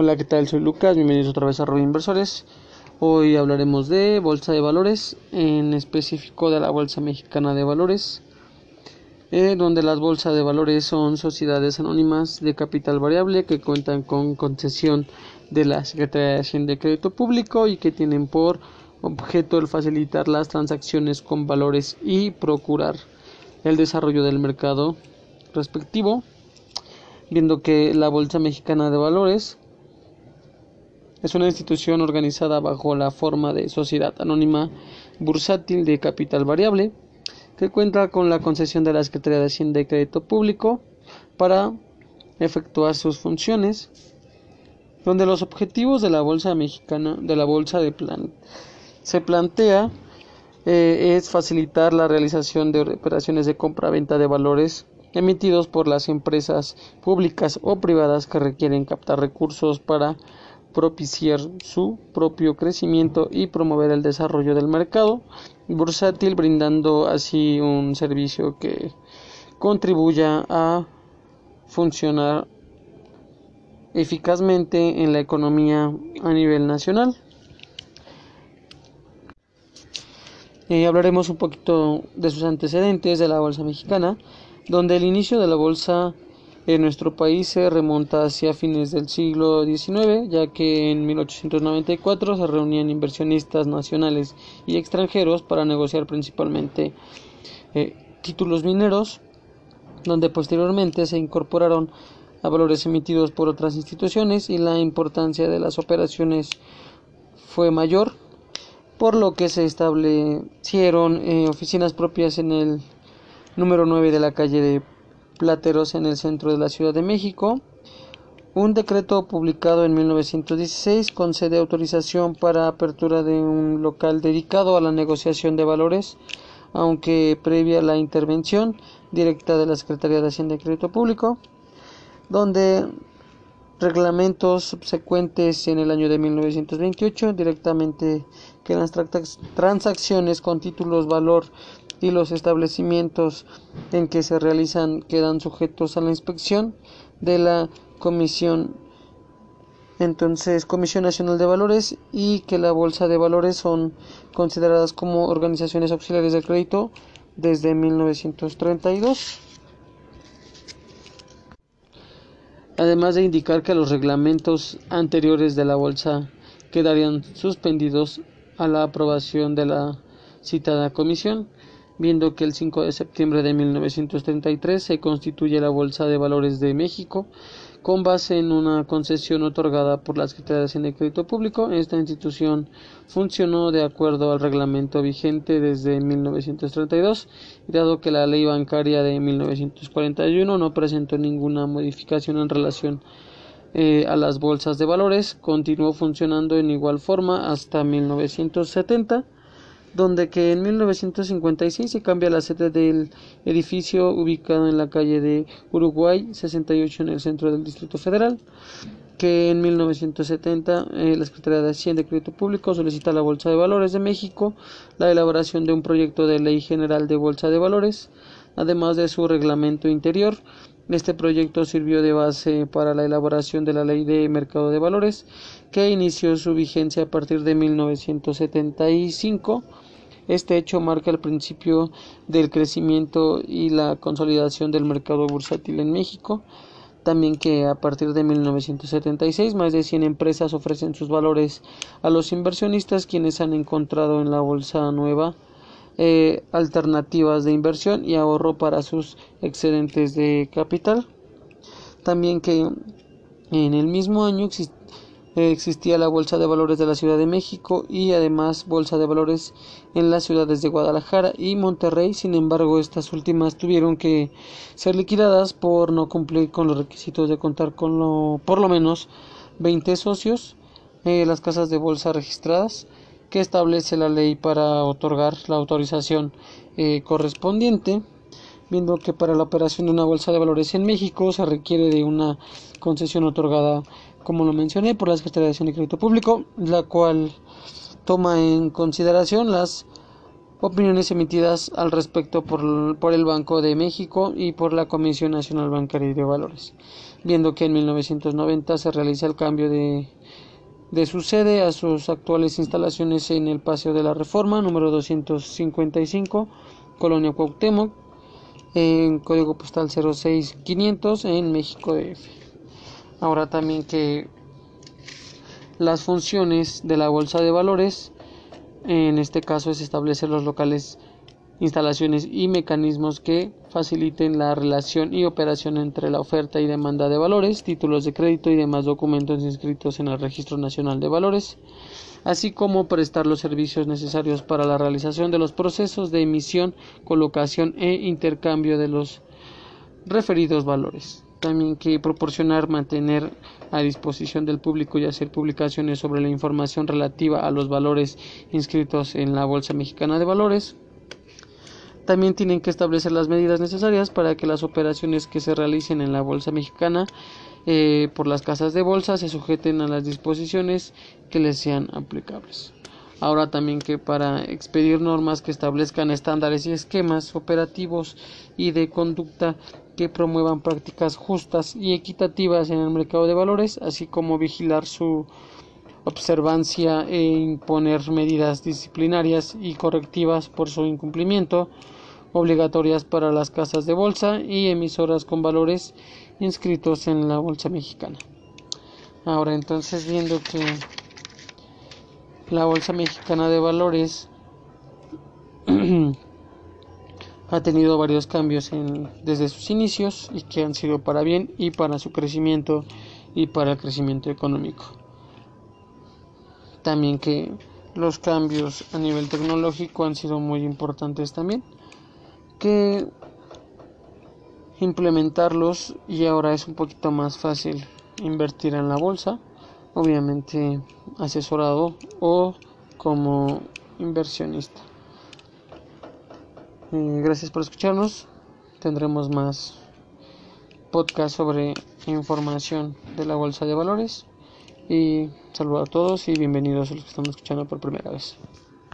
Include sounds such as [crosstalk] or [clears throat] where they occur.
Hola, ¿qué tal? Soy Lucas, bienvenidos otra vez a Robin Inversores. Hoy hablaremos de bolsa de valores, en específico de la Bolsa Mexicana de Valores, eh, donde las bolsas de valores son sociedades anónimas de capital variable que cuentan con concesión de la Secretaría de Hacienda de Crédito Público y que tienen por objeto el facilitar las transacciones con valores y procurar el desarrollo del mercado respectivo, viendo que la Bolsa Mexicana de Valores es una institución organizada bajo la forma de sociedad anónima bursátil de capital variable que cuenta con la concesión de la Secretaría de Hacienda y Crédito Público para efectuar sus funciones, donde los objetivos de la bolsa mexicana, de la bolsa de plan, se plantea eh, es facilitar la realización de operaciones de compra-venta de valores emitidos por las empresas públicas o privadas que requieren captar recursos para propiciar su propio crecimiento y promover el desarrollo del mercado bursátil, brindando así un servicio que contribuya a funcionar eficazmente en la economía a nivel nacional. Eh, hablaremos un poquito de sus antecedentes de la bolsa mexicana, donde el inicio de la bolsa en nuestro país se remonta hacia fines del siglo XIX, ya que en 1894 se reunían inversionistas nacionales y extranjeros para negociar principalmente eh, títulos mineros, donde posteriormente se incorporaron a valores emitidos por otras instituciones y la importancia de las operaciones fue mayor, por lo que se establecieron eh, oficinas propias en el número 9 de la calle de Plateros en el centro de la Ciudad de México. Un decreto publicado en 1916 concede autorización para apertura de un local dedicado a la negociación de valores, aunque previa la intervención directa de la Secretaría de Hacienda y Crédito Público, donde reglamentos subsecuentes en el año de 1928 directamente que las transacciones con títulos valor y los establecimientos en que se realizan quedan sujetos a la inspección de la Comisión entonces Comisión Nacional de Valores y que la Bolsa de Valores son consideradas como organizaciones auxiliares del crédito desde 1932. Además de indicar que los reglamentos anteriores de la Bolsa quedarían suspendidos a la aprobación de la citada comisión viendo que el 5 de septiembre de 1933 se constituye la Bolsa de Valores de México con base en una concesión otorgada por la Secretaría de Hacienda y Crédito Público. Esta institución funcionó de acuerdo al reglamento vigente desde 1932, dado que la ley bancaria de 1941 no presentó ninguna modificación en relación eh, a las bolsas de valores, continuó funcionando en igual forma hasta 1970 donde que en 1956 se cambia la sede del edificio ubicado en la calle de Uruguay 68 en el centro del Distrito Federal, que en 1970 eh, la Secretaría de Hacienda y Crédito Público solicita a la Bolsa de Valores de México la elaboración de un proyecto de ley general de Bolsa de Valores, además de su reglamento interior. Este proyecto sirvió de base para la elaboración de la Ley de Mercado de Valores, que inició su vigencia a partir de 1975 este hecho marca el principio del crecimiento y la consolidación del mercado bursátil en México. También que a partir de 1976 más de 100 empresas ofrecen sus valores a los inversionistas quienes han encontrado en la bolsa nueva eh, alternativas de inversión y ahorro para sus excedentes de capital. También que en el mismo año existía la Bolsa de Valores de la Ciudad de México y además Bolsa de Valores en las ciudades de Guadalajara y Monterrey. Sin embargo, estas últimas tuvieron que ser liquidadas por no cumplir con los requisitos de contar con lo, por lo menos 20 socios, eh, las casas de bolsa registradas que establece la ley para otorgar la autorización eh, correspondiente viendo que para la operación de una bolsa de valores en México se requiere de una concesión otorgada como lo mencioné, por la Secretaría de Crédito Público, la cual toma en consideración las opiniones emitidas al respecto por, por, el Banco de México y por la Comisión Nacional Bancaria y de Valores, viendo que en 1990 se realiza el cambio de, de su sede a sus actuales instalaciones en el Paseo de la Reforma, número 255, Colonia Cuauhtémoc, en código postal 06500 en México DF. Ahora también que las funciones de la bolsa de valores en este caso es establecer los locales, instalaciones y mecanismos que faciliten la relación y operación entre la oferta y demanda de valores, títulos de crédito y demás documentos inscritos en el Registro Nacional de Valores, así como prestar los servicios necesarios para la realización de los procesos de emisión, colocación e intercambio de los referidos valores también que proporcionar, mantener a disposición del público y hacer publicaciones sobre la información relativa a los valores inscritos en la Bolsa Mexicana de Valores. También tienen que establecer las medidas necesarias para que las operaciones que se realicen en la Bolsa Mexicana eh, por las casas de bolsa se sujeten a las disposiciones que les sean aplicables. Ahora también que para expedir normas que establezcan estándares y esquemas operativos y de conducta que promuevan prácticas justas y equitativas en el mercado de valores, así como vigilar su observancia e imponer medidas disciplinarias y correctivas por su incumplimiento, obligatorias para las casas de bolsa y emisoras con valores inscritos en la bolsa mexicana. Ahora entonces viendo que la bolsa mexicana de valores [clears throat] ha tenido varios cambios desde sus inicios y que han sido para bien y para su crecimiento y para el crecimiento económico. También que los cambios a nivel tecnológico han sido muy importantes también, que implementarlos y ahora es un poquito más fácil invertir en la bolsa, obviamente asesorado o como inversionista. Eh, gracias por escucharnos. Tendremos más podcast sobre información de la bolsa de valores. Y saludo a todos y bienvenidos a los que están escuchando por primera vez.